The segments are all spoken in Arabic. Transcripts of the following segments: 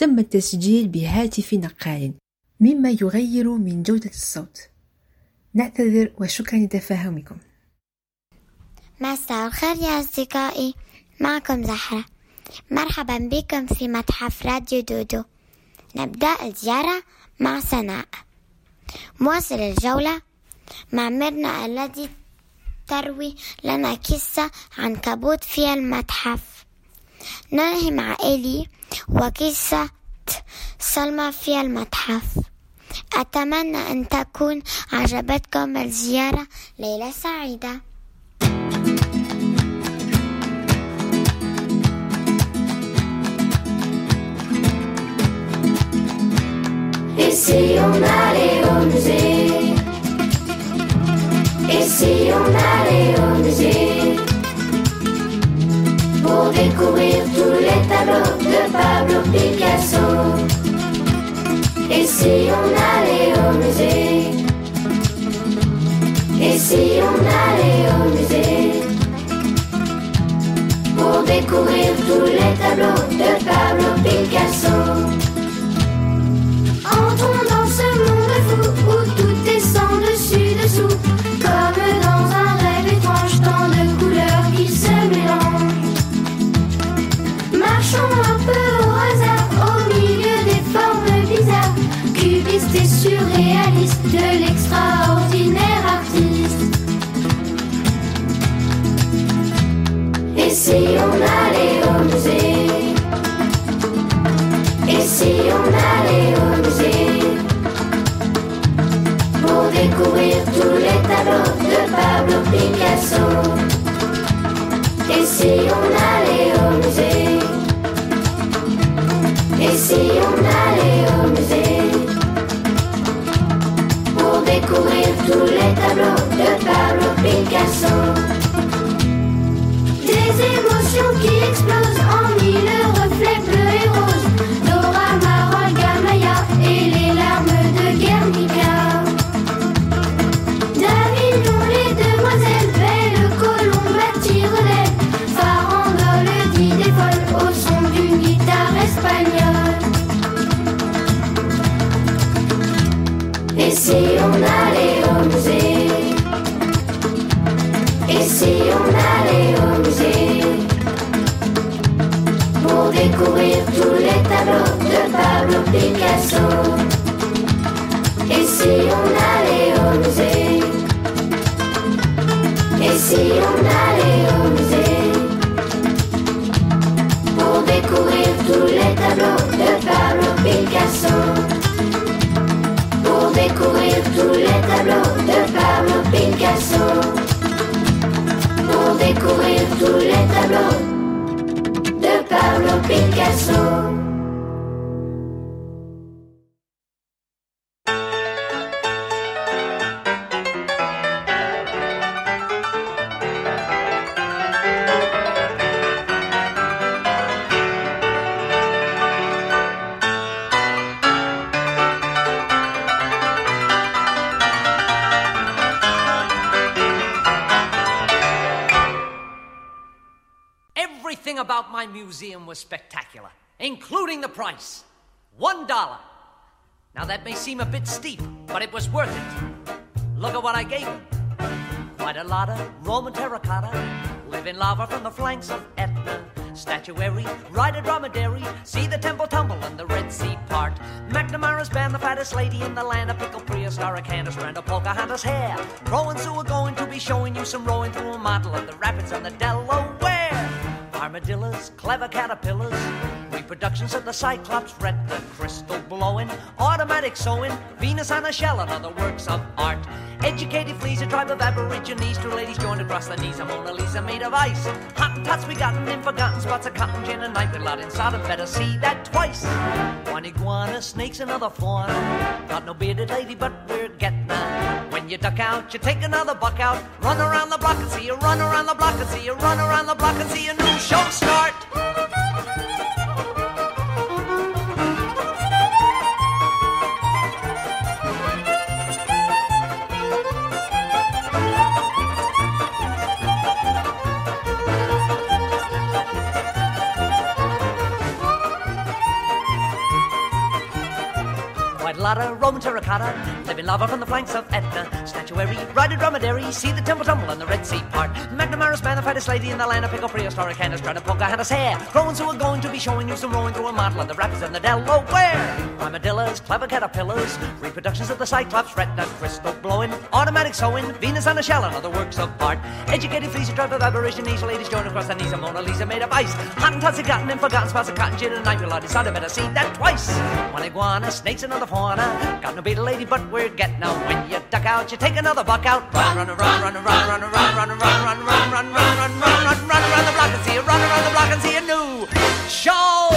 تم التسجيل بهاتف نقال مما يغير من جودة الصوت. نعتذر وشكرا لتفاهمكم. مساء الخير يا أصدقائي. معكم زهرة. مرحبا بكم في متحف راديو دودو. نبدأ الزيارة مع سناء مواصل الجولة. مع ميرنا الذي تروي لنا قصة عن كبوت في المتحف. ننهي مع إيلي وقصة سلمى في المتحف. أتمنى أن تكون عجبتكم الزيارة ليلة سعيدة. Si on allait au musée Et si on allait au musée Pour découvrir tous de Pablo Picasso. Et si on allait au musée? Et si on allait au musée? Pour découvrir tous les tableaux de Pablo Picasso. Entrons dans ce monde fou Un peu au hasard, au milieu des formes bizarres, cubistes et surréalistes de l'extraordinaire artiste. Et si on allait au musée. Et si on allait au musée. Pour découvrir tous les tableaux de Pablo Picasso. Et si on allait au musée Et si on allait au musée Pour découvrir tous les tableaux de Pablo Picasso? Des émotions qui explosent en mille reflets bleus pour découvrir tous les tableaux de Pablo Picasso. Dollar. Now that may seem a bit steep, but it was worth it. Look at what I gave him. Quite a lot of Roman terracotta, living lava from the flanks of Etna. Statuary, ride a dromedary, see the temple tumble and the Red Sea part. McNamara's band, the fattest lady in the land, a pickle Prius, Laura Candace, Randall Pocahontas hair. Rowan Sue are going to be showing you some rowing through a model of the rapids on the Delaware. Armadillos, clever caterpillars, reproductions of the Cyclops, retina, crystal blowing, automatic sewing, Venus on a shell, and other works of art. Educated fleas, a tribe of aborigines, two ladies joined across the knees, a Mona Lisa made of ice. Hottentots we gotten in forgotten spots of cotton gin and night with lot inside of better see that twice. One iguana, snakes, another fauna. Got no bearded lady, but we're getting her. When you duck out, you take another buck out. Run around the block and see you run around the block and see you run around the block and see a new show start. Roman terracotta, living lava from the flanks of Etna. Statuary, riding dromedary, see the temple tumble and the Red Sea part. McNamara's band, the fattest lady in the land of pickle prehistoric Candace, trying to poke Hannah's hair. Crones who are going to be showing you some rowing through a model of the rapids and the Delaware. Armadillos, clever caterpillars, reproductions of the Cyclops, retina, crystal blowing, automatic sewing, Venus on a shell and other works of art. Educated fleas, a tribe of aborigines, ladies joined across the knees Mona Lisa made of ice. Hottentots gotten and forgotten spots of cotton gin and night. Well, decided better see that twice. One iguana, snakes, another fauna. Got no beetle lady, but we're getting out. When you duck out, you take another buck out. Run, run, run, run, run, run, run, run, run, run, run, run, run, run, run, run, run, run around the block and see you run around the block and see a new show.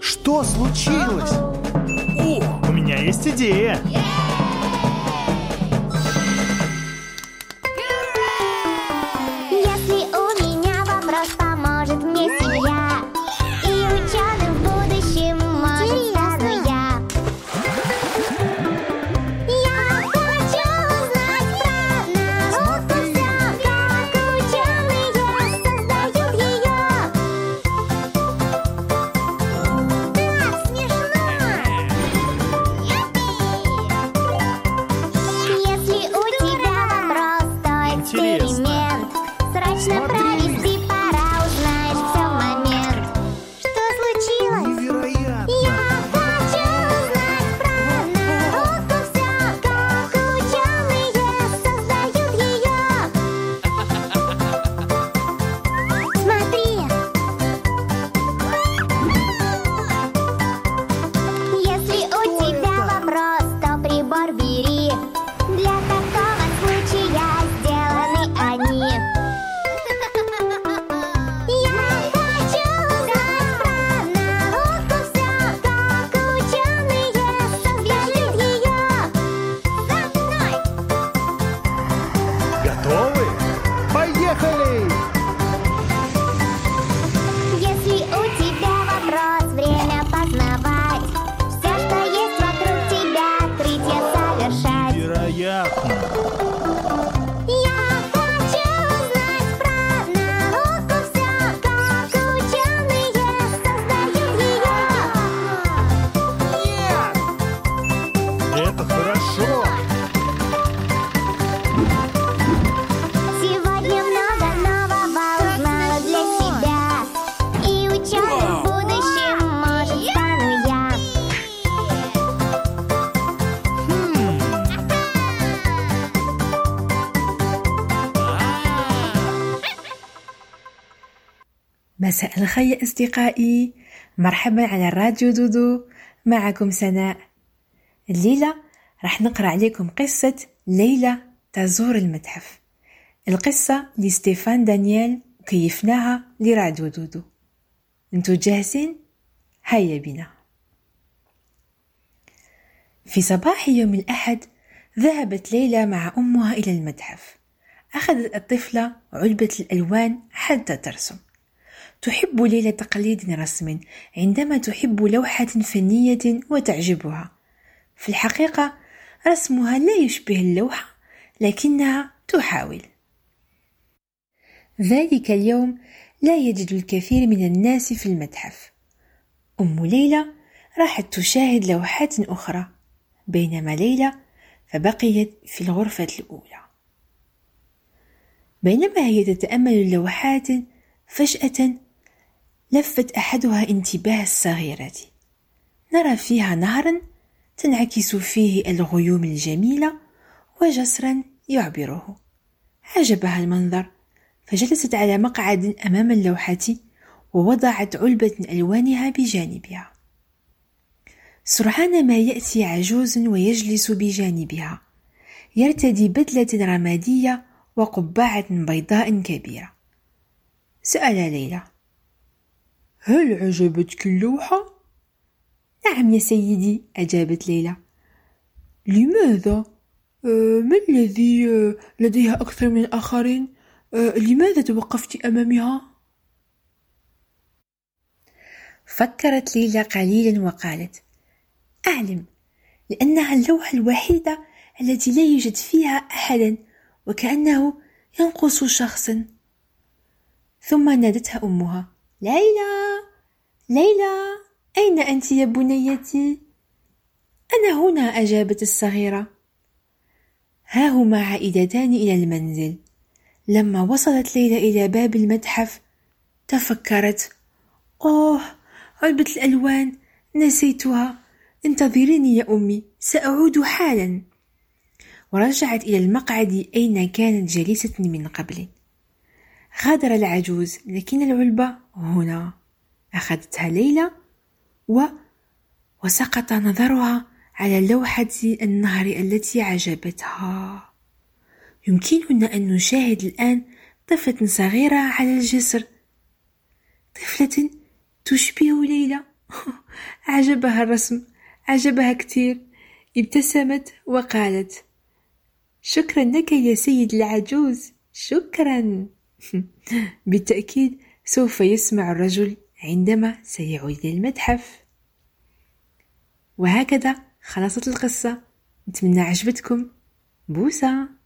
Что случилось? О, у меня есть идея. Если مساء الخير أصدقائي. مرحبا على الراديو دودو. معكم سناء. الليلة راح نقرأ عليكم قصة ليلى تزور المتحف. القصة لستيفان دانييل وكيفناها لراديو دودو. انتو جاهزين؟ هيا بنا. في صباح يوم الأحد ذهبت ليلى مع أمها إلى المتحف. أخذت الطفلة علبة الألوان حتى ترسم. تحب ليلى تقليد رسم عندما تحب لوحة فنية وتعجبها. في الحقيقة رسمها لا يشبه اللوحة لكنها تحاول. ذلك اليوم لا يجد الكثير من الناس في المتحف. أم ليلى راحت تشاهد لوحات أخرى بينما ليلى فبقيت في الغرفة الأولى. بينما هي تتأمل اللوحات فجأة لفت أحدها انتباه الصغيرة. نرى فيها نهرا تنعكس فيه الغيوم الجميلة وجسرا يعبره. عجبها المنظر فجلست على مقعد أمام اللوحة ووضعت علبة ألوانها بجانبها. سرعان ما يأتي عجوز ويجلس بجانبها. يرتدي بدلة رمادية وقبعة بيضاء كبيرة. سأل ليلى هل عجبتك اللوحة؟ نعم يا سيدي أجابت ليلى لماذا؟ آه ما الذي آه لديها أكثر من الآخرين؟ آه لماذا توقفت أمامها؟ فكرت ليلى قليلا وقالت أعلم لأنها اللوحة الوحيدة التي لا يوجد فيها أحدا وكأنه ينقص شخصا ثم نادتها أمها ليلى ليلى أين أنت يا بنيتي؟ أنا هنا أجابت الصغيرة. ها هما عائدتان إلى المنزل. لما وصلت ليلى إلى باب المتحف تفكرت. أوه علبة الألوان نسيتها. انتظريني يا أمي سأعود حالا. ورجعت إلى المقعد أين كانت جالسة من قبل. غادر العجوز لكن العلبة هنا أخذتها ليلى و وسقط نظرها على لوحة النهر التي عجبتها. يمكننا أن نشاهد الآن طفلة صغيرة على الجسر. طفلة تشبه ليلى. عجبها الرسم عجبها كثير. ابتسمت وقالت شكرا لك يا سيد العجوز شكرا. بالتأكيد سوف يسمع الرجل عندما سيعود إلى المتحف. وهكذا خلصت القصة. نتمنى عجبتكم. بوسة.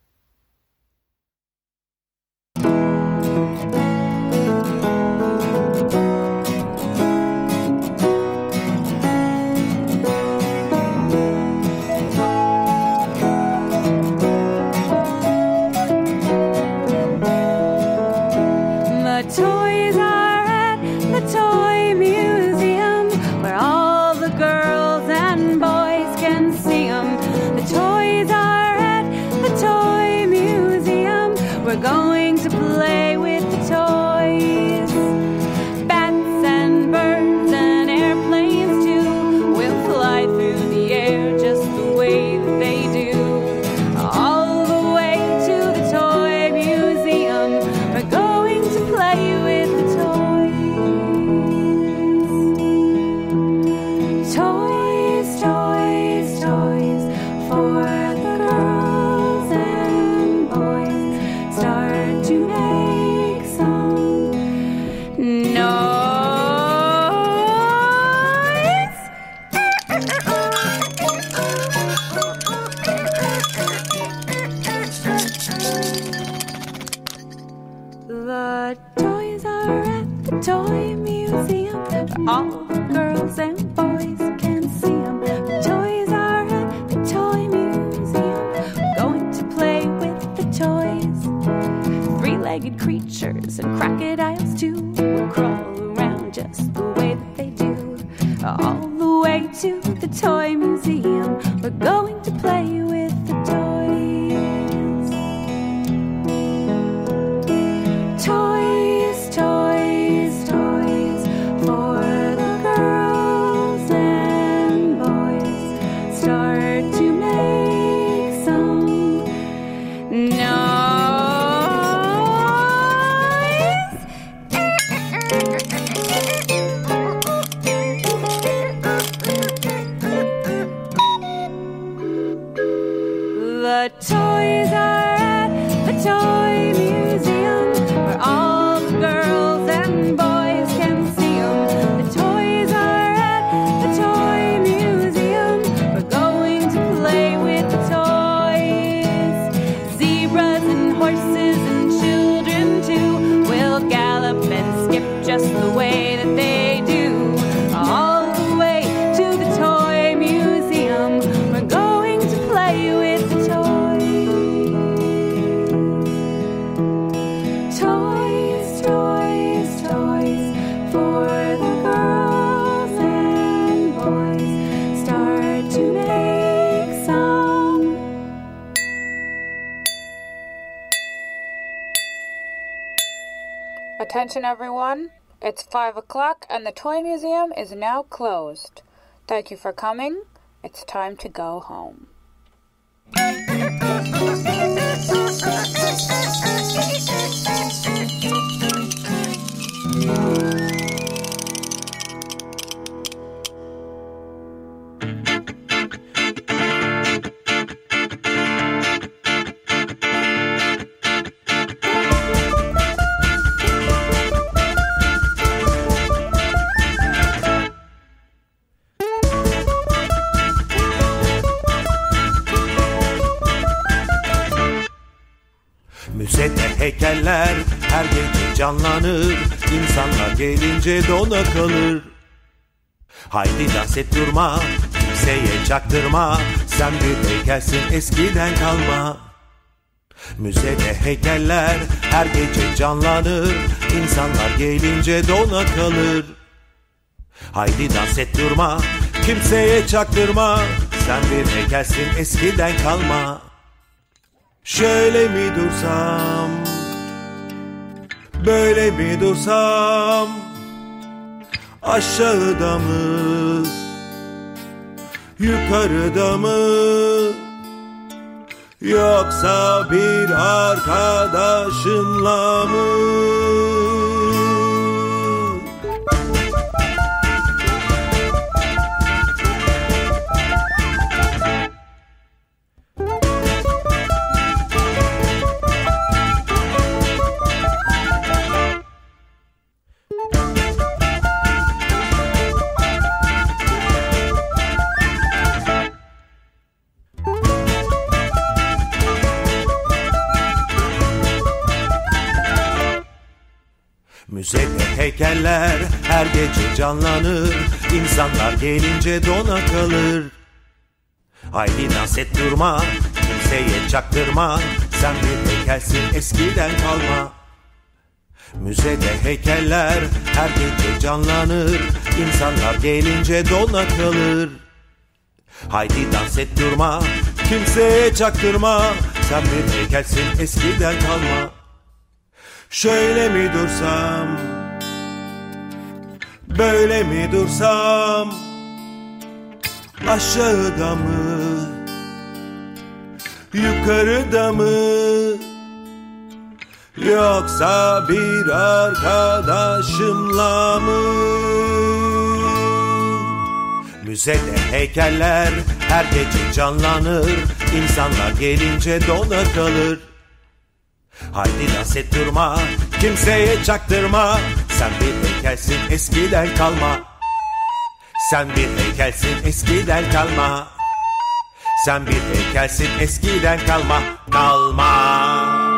creatures and crocodiles too will crawl around just the way that they do. All the way to the toy museum, we're going to play everyone, it's 5 o'clock and the Toy Museum is now closed. Thank you for coming. It's time to go home. Canlanır. İnsanlar gelince dona kalır. Haydi dans et durma Kimseye çaktırma. Sen bir heykelsin eskiden kalma. Müzede heykeller her gece canlanır. İnsanlar gelince dona kalır. Haydi dans et durma Kimseye çaktırma. Sen bir heykelsin eskiden kalma. Şöyle mi dursam Böyle mi dursam Aşağıda mı? Yukarıda mı? Yoksa bir arkadaşımla mı Müzede heykeller. Her gece canlanır İnsanlar gelince dona kalır. Haydi dans et durma Kimseye çaktırma. Sen bir heykelsin eskiden kalma. Müzede heykeller her gece canlanır. İnsanlar gelince dona kalır. Haydi dans et durma Kimseye çaktırma. Sen bir heykelsin eskiden kalma Şöyle mi dursam? Böyle mi dursam? Aşağıda mı? Yukarıda mı? Yoksa bir arkadaşımla mı? Müzede heykeller her gece canlanır. İnsanlar gelince dona kalır Haydi dans et durma Kimseye çaktırma. Sen bir heykelsin eskiden kalma. Sen bir heykelsin eskiden kalma. Sen bir heykelsin eskiden kalma Kalma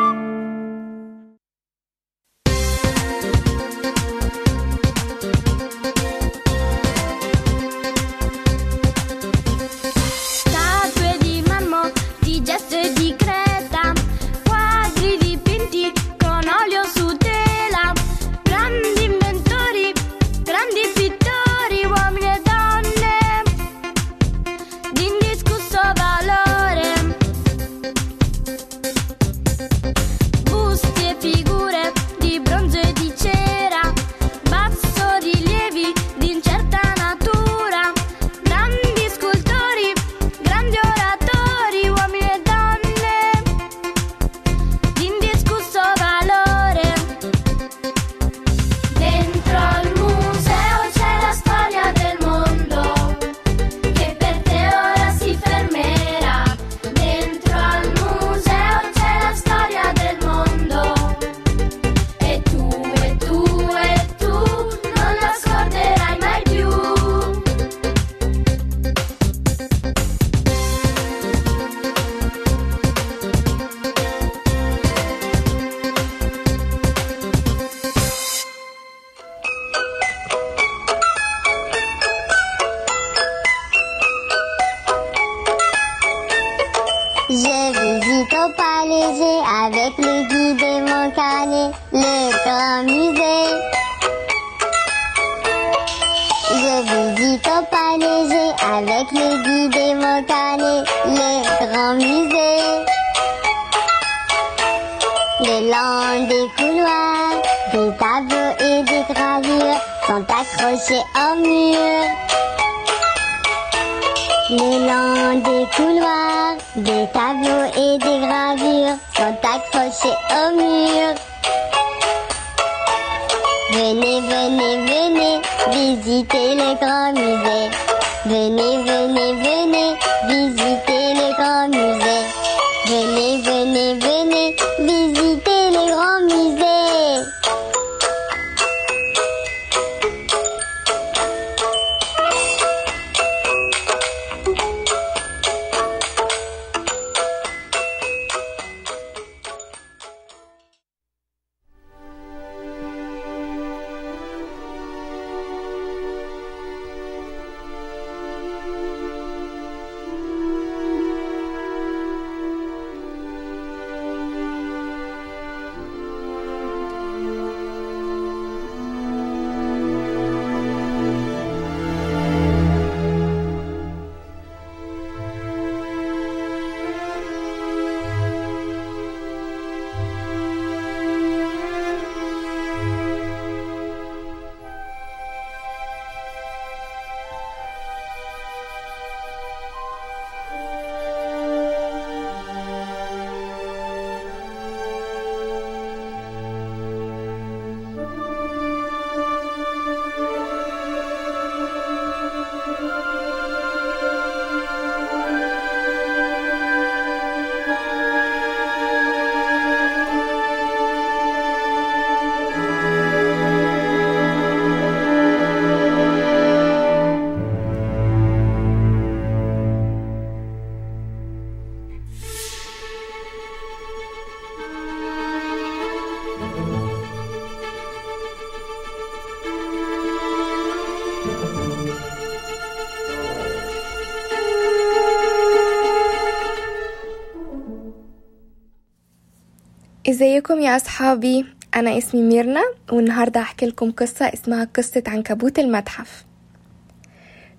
إزيكم يا أصحابي؟ أنا اسمي ميرنا والنهاردة هحكي لكم قصة اسمها قصة عنكبوت المتحف.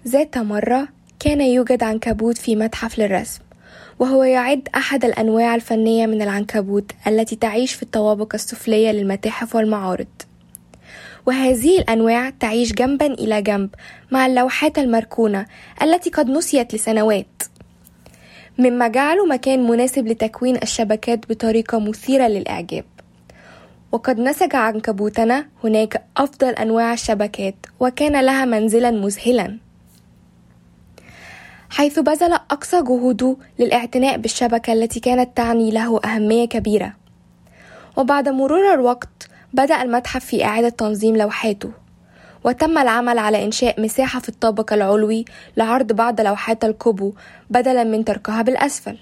ذات مرة كان يوجد عنكبوت في متحف للرسم وهو يعد أحد الأنواع الفنية من العنكبوت التي تعيش في الطوابق السفلية للمتاحف والمعارض. وهذه الأنواع تعيش جنبا إلى جنب مع اللوحات المركونة التي قد نسيت لسنوات. مما جعله مكان مناسب لتكوين الشبكات بطريقة مثيرة للإعجاب. وقد نسج عنكبوتنا هناك أفضل أنواع الشبكات وكان لها منزلا مذهلا. حيث بذل أقصى جهوده للاعتناء بالشبكة التي كانت تعني له أهمية كبيرة. وبعد مرور الوقت بدأ المتحف في إعادة تنظيم لوحاته. وتم العمل على إنشاء مساحة في الطابق العلوي لعرض بعض لوحات الكوبو بدلا من تركها بالأسفل.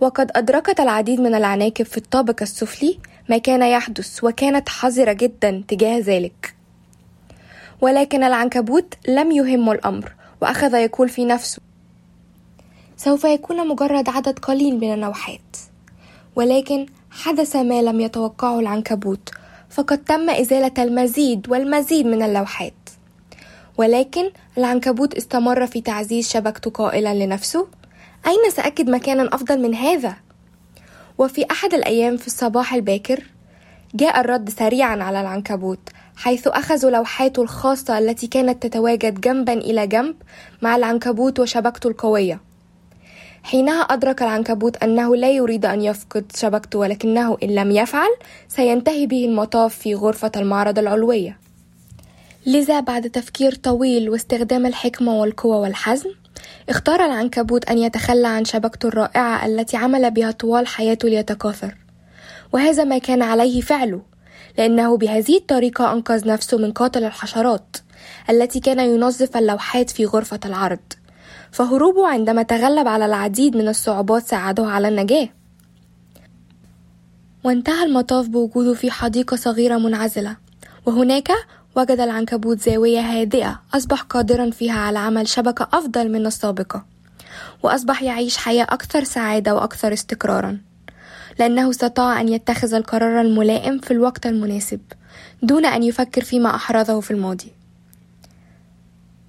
وقد أدركت العديد من العناكب في الطابق السفلي ما كان يحدث وكانت حذرة جدا تجاه ذلك. ولكن العنكبوت لم يهمه الأمر وأخذ يقول في نفسه. سوف يكون مجرد عدد قليل من اللوحات ولكن حدث ما لم يتوقعه العنكبوت فقد تم إزالة المزيد والمزيد من اللوحات. ولكن العنكبوت استمر في تعزيز شبكته قائلا لنفسه. أين سأجد مكانا أفضل من هذا؟ وفي أحد الأيام في الصباح الباكر جاء الرد سريعا على العنكبوت حيث أخذوا لوحاته الخاصة التي كانت تتواجد جنبا إلى جنب مع العنكبوت وشبكته القوية. حينها أدرك العنكبوت أنه لا يريد أن يفقد شبكته ولكنه إن لم يفعل سينتهي به المطاف في غرفة المعرض العلوية. لذا بعد تفكير طويل واستخدام الحكمة والقوة والحزم اختار العنكبوت أن يتخلى عن شبكته الرائعة التي عمل بها طوال حياته ليتكاثر. وهذا ما كان عليه فعله لأنه بهذه الطريقة أنقذ نفسه من قاتل الحشرات التي كان ينظف اللوحات في غرفة العرض. فهروبه عندما تغلب على العديد من الصعوبات ساعده على النجاة. وانتهى المطاف بوجوده في حديقة صغيرة منعزلة. وهناك وجد العنكبوت زاوية هادئة أصبح قادرا فيها على عمل شبكة أفضل من السابقة وأصبح يعيش حياة أكثر سعادة وأكثر استقرارا. لأنه استطاع أن يتخذ القرار الملائم في الوقت المناسب دون أن يفكر فيما أحرزه في الماضي.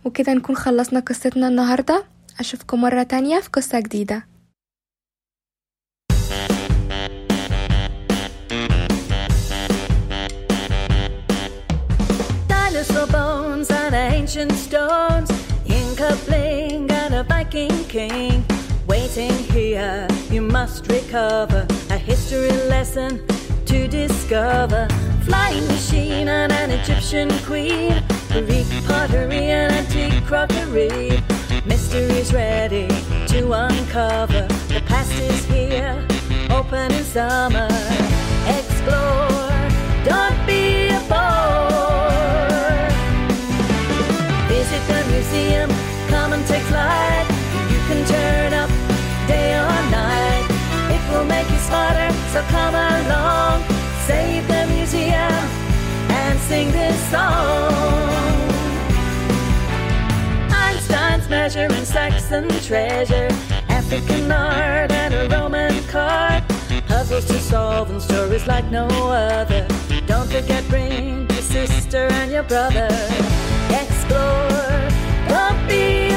وكده نكون خلصنا قصتنا النهاردة. أشوفكم مرة تانية في قصة جديدة Dinosaur bones ancient stones, Inca bling and a Viking king. Waiting here, you must recover a history lesson to discover. Flying machine and an Egyptian queen, Greek pottery and antique crockery. Mysteries ready to uncover. The past is here, open in summer. Explore, don't be a bore. Visit the museum, come and take flight. You can turn up day or night. It will make you smarter, so come along. Save the sing this song. Einstein's measuring Saxon treasure, African art and a Roman card. Puzzles to solve and stories like no other. Don't forget, bring your sister and your brother. Explore, don't be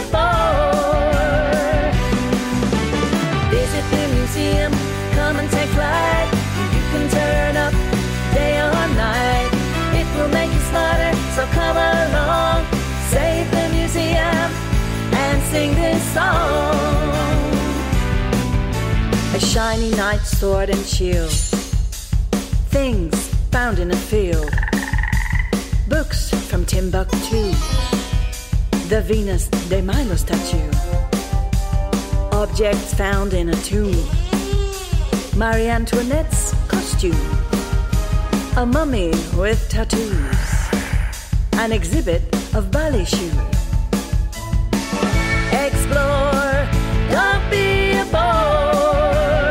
come along. Save the museum and sing this song. A shiny knight sword and shield. Things found in a field. Books from Timbuktu. The Venus de Milo statue. Objects found in a tomb. Marie Antoinette's costume. A mummy with tattoos. An exhibit of ballet shoes. Explore, don't be a bore.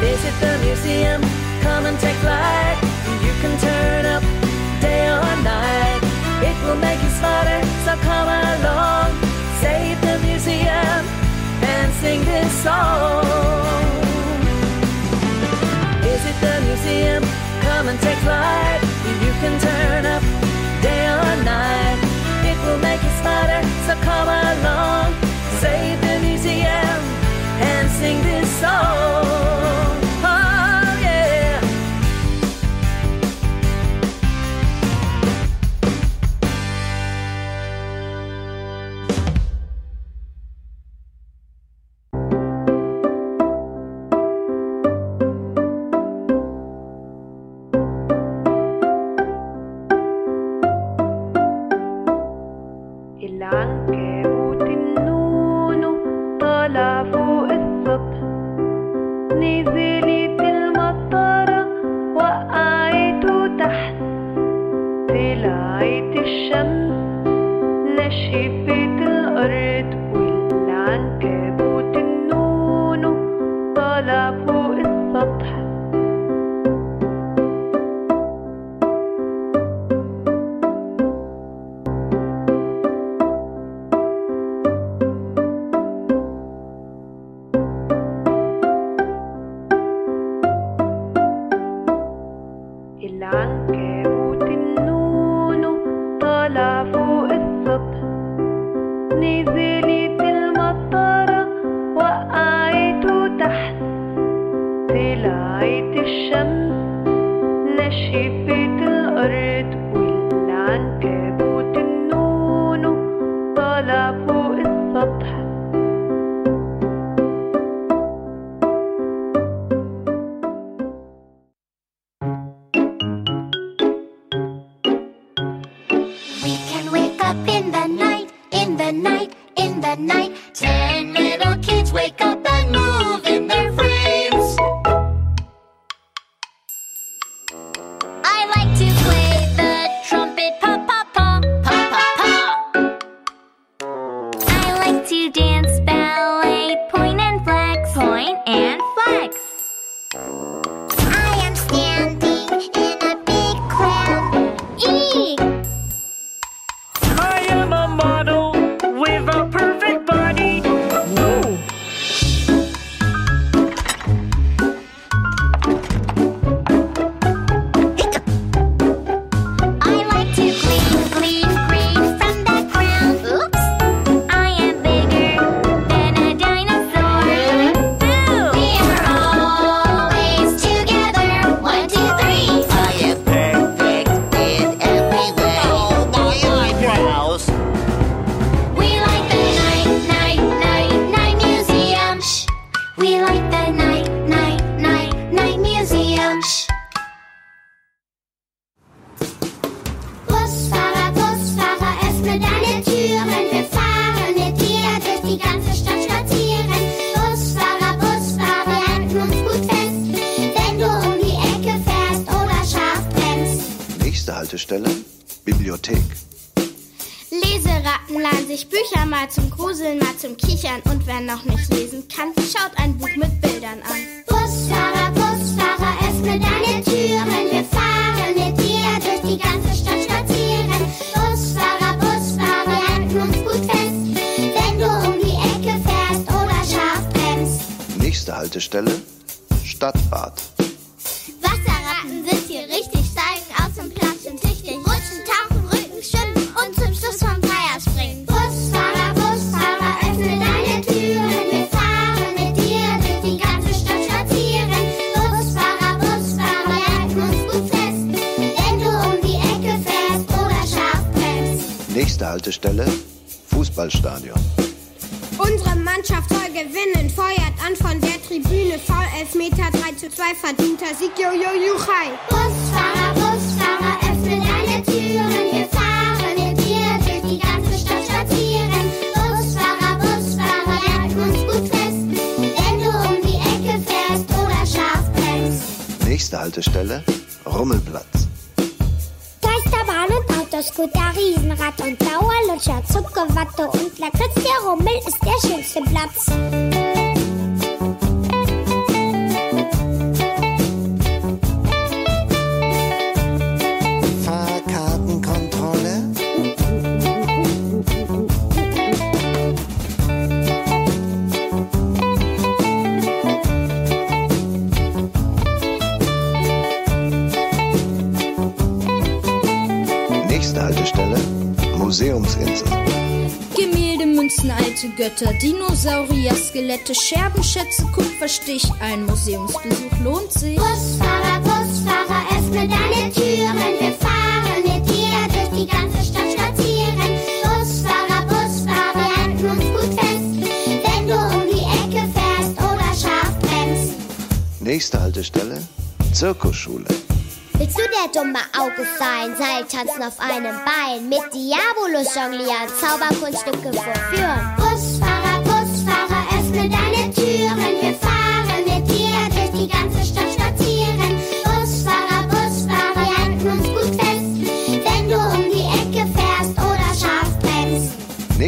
Visit the museum, come and take flight. You can turn up day or night. It will make you smarter, so come along. Save the museum and sing this song. Visit the museum, come and take flight. You can turn up day or night. It will make you smarter, so come along. Save the museum and sing this song. Buch mit Bildern an. Busfahrer, Busfahrer, öffne deine Türen. Wir fahren mit dir durch die ganze Stadt spazieren. Busfahrer, Busfahrer, wir halten uns gut fest. Wenn du um die Ecke fährst oder scharf bremst. Nächste Haltestelle, Stadtbad. Nächste Haltestelle, Fußballstadion. Unsere Mannschaft soll gewinnen, feuert an von der Tribüne. Foul Elfmeter 3 zu 2, verdienter Sieg, jo, jo, juchai. Busfahrer, Busfahrer, öffne deine Türen. Wir fahren mit dir durch die ganze Stadt spazieren. Busfahrer, Busfahrer, halten uns gut fest. Wenn du um die Ecke fährst oder scharf bremst. Nächste Haltestelle, Rummelplatz. Dinosaurier, Skelette, Scherbenschätze, Kupferstich. Ein Museumsbesuch lohnt sich. Busfahrer, Busfahrer, öffne deine Türen. Wir fahren mit dir durch die ganze Stadt spazieren. Busfahrer, Busfahrer, wir halten uns gut fest. Wenn du um die Ecke fährst oder scharf bremst. Nächste Haltestelle, Zirkusschule. Willst du der dumme Auge sein? Seiltanzen auf einem Bein, mit Diabolus jonglieren, Zauberkunststücke vorführen.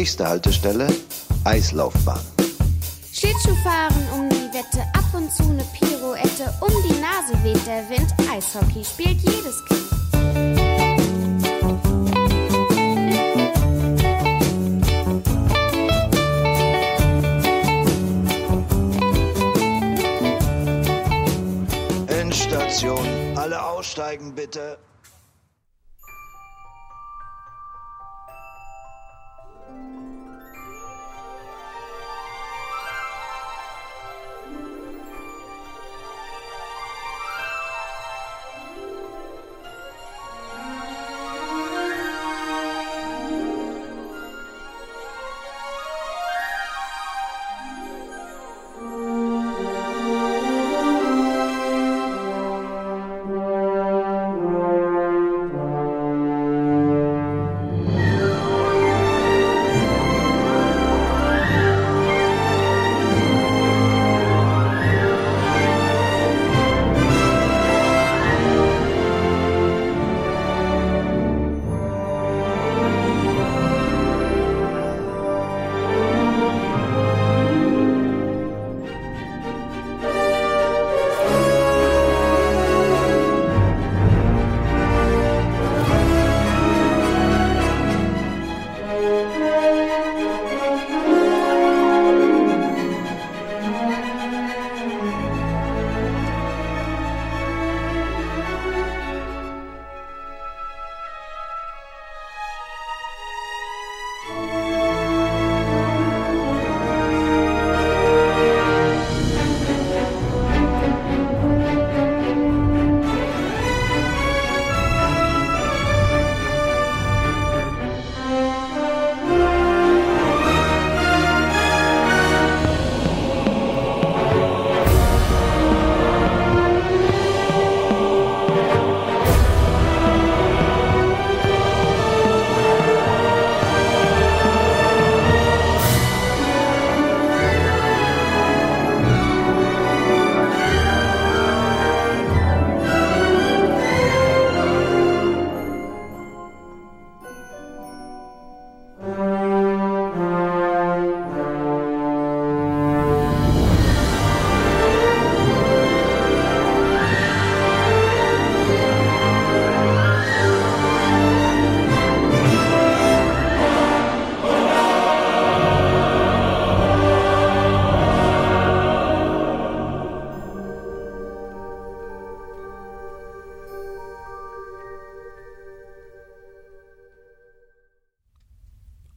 Nächste Haltestelle, Eislaufbahn. Schlittschuhfahren um die Wette, ab und zu eine Pirouette. Um die Nase weht der Wind, Eishockey spielt jedes Kind. Endstation, alle aussteigen bitte.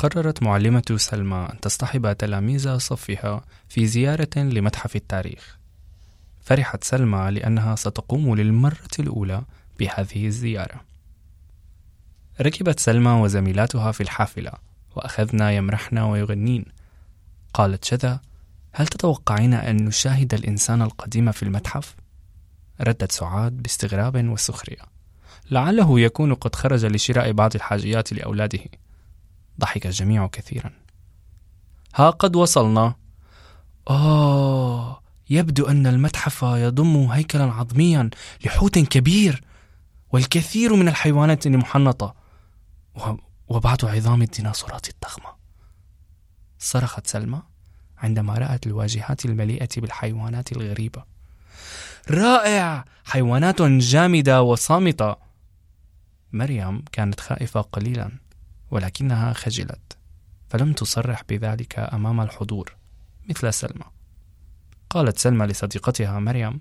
قررت معلمة سلمى أن تصطحب تلاميذ صفها في زيارة لمتحف التاريخ. فرحت سلمى لأنها ستقوم للمرة الأولى بهذه الزيارة. ركبت سلمى وزميلاتها في الحافلة وأخذنا يمرحن ويغنين. قالت شذا هل تتوقعين أن نشاهد الإنسان القديم في المتحف؟ ردت سعاد باستغراب وسخرية. لعله يكون قد خرج لشراء بعض الحاجيات لأولاده. ضحك الجميع كثيرا. ها قد وصلنا. آه يبدو أن المتحف يضم هيكلا عظميا لحوت كبير والكثير من الحيوانات المحنطة وبعض عظام الديناصورات الضخمة. صرخت سلمى عندما رأت الواجهات المليئة بالحيوانات الغريبة. رائع! حيوانات جامدة وصامتة. مريم كانت خائفة قليلا. ولكنها خجلت. فلم تصرح بذلك أمام الحضور مثل سلمى. قالت سلمى لصديقتها مريم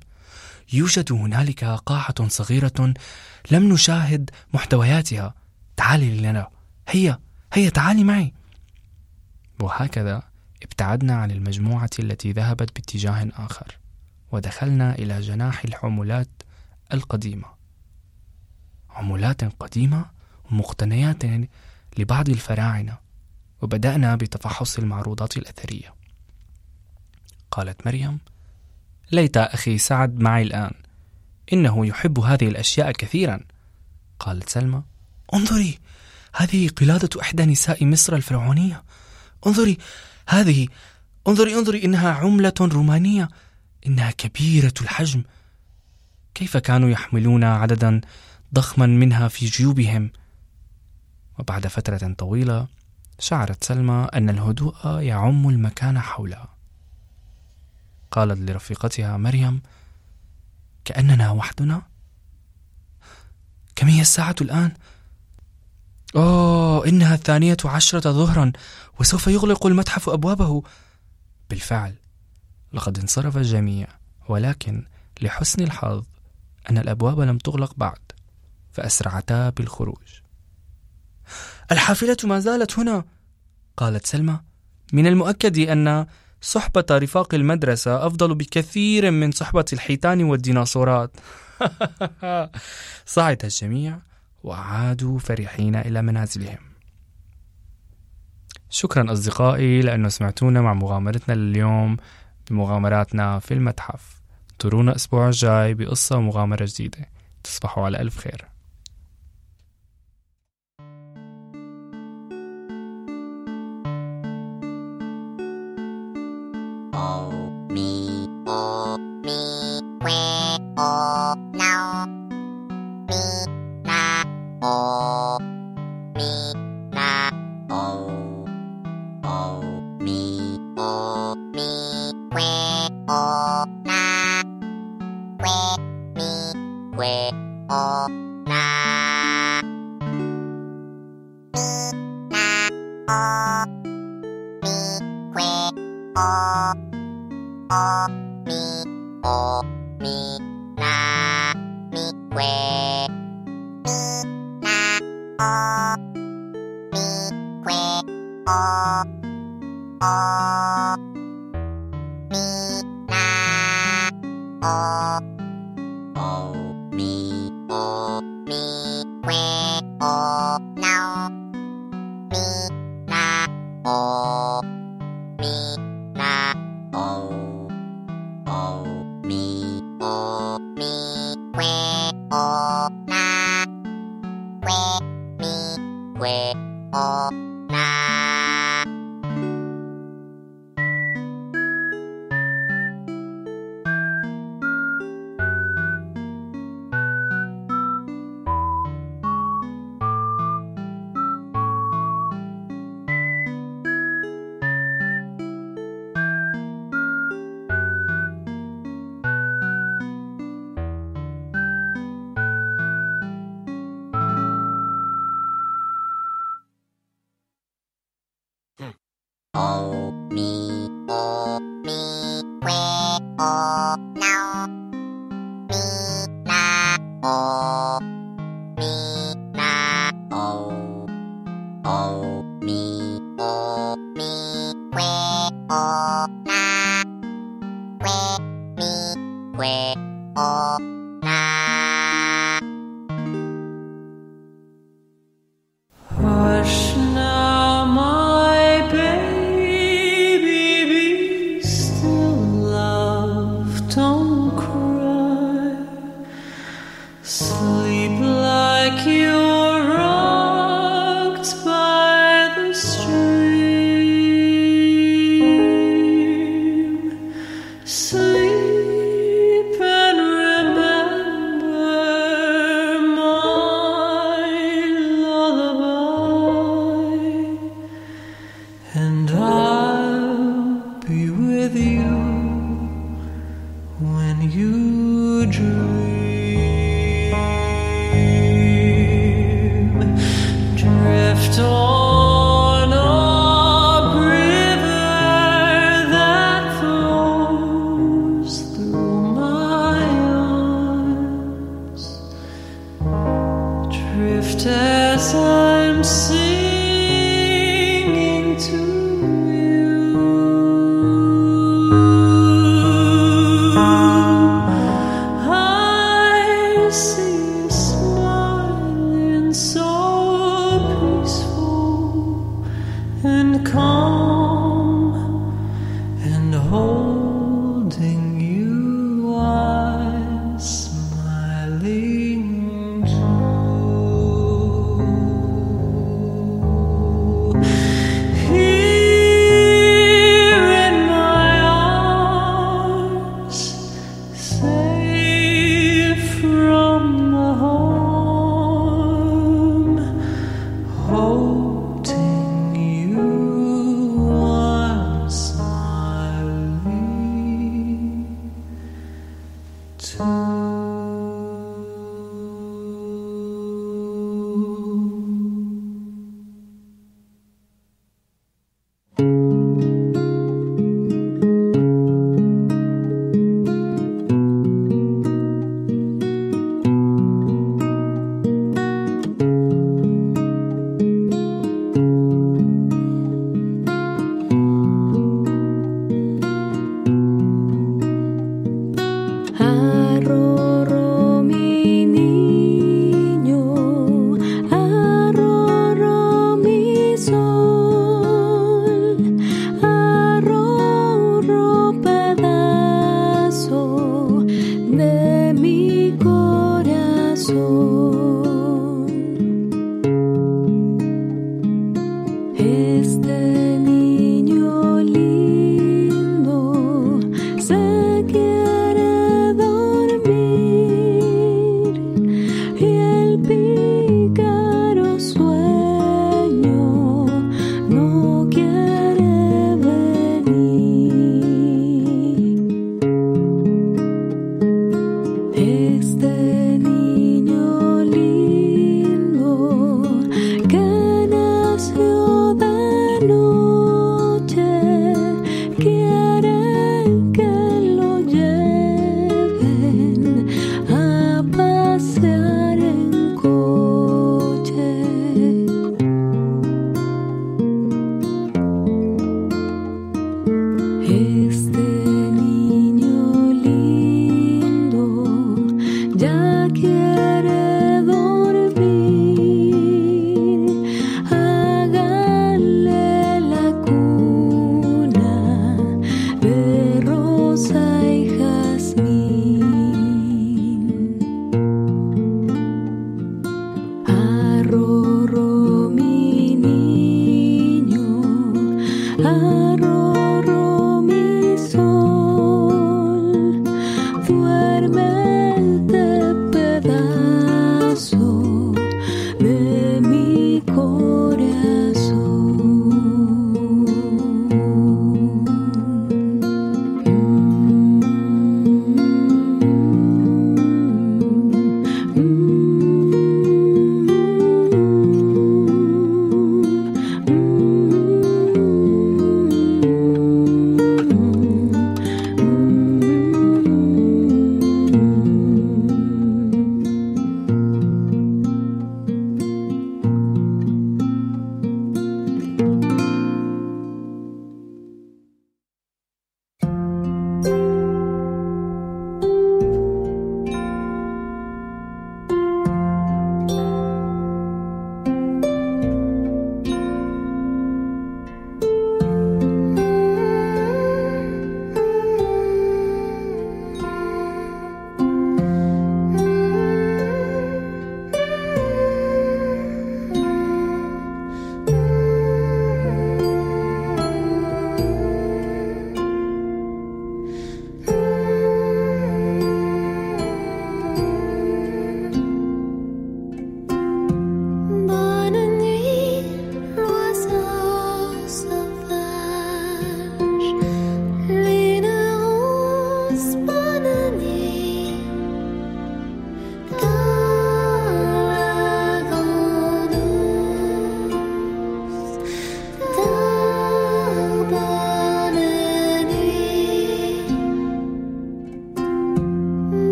يوجد هنالك قاعة صغيرة لم نشاهد محتوياتها. تعالي لنا. هيا هيا تعالي معي. وهكذا ابتعدنا عن المجموعة التي ذهبت باتجاه آخر ودخلنا إلى جناح الحمولات القديمة. عملات قديمة ومقتنيات لبعض الفراعنة وبدأنا بتفحص المعروضات الأثرية. قالت مريم ليت أخي سعد معي الآن إنه يحب هذه الأشياء كثيرا. قالت سلمى انظري هذه قلادة إحدى نساء مصر الفرعونية. انظري هذه انظري انظري إنها عملة رومانية إنها كبيرة الحجم. كيف كانوا يحملون عددا ضخما منها في جيوبهم؟ وبعد فترة طويلة شعرت سلمى أن الهدوء يعم المكان حولها. قالت لرفيقتها مريم كأننا وحدنا؟ كم هي الساعة الآن؟ أوه إنها الثانية عشرة ظهرا وسوف يغلق المتحف أبوابه. بالفعل لقد انصرف الجميع ولكن لحسن الحظ أن الأبواب لم تغلق بعد فأسرعتا بالخروج. الحافلة ما زالت هنا. قالت سلمى. من المؤكد أن صحبة رفاق المدرسة أفضل بكثير من صحبة الحيتان والديناصورات. صعد الجميع وعادوا فرحين إلى منازلهم. شكرا أصدقائي لأنه سمعتونا مع مغامرتنا لليوم بمغامراتنا في المتحف. انطرونا الأسبوع الجاي بقصة ومغامرة جديدة. تصبحوا على ألف خير. o mi o we oh now me na oh me.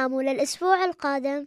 ناموا للأسبوع القادم.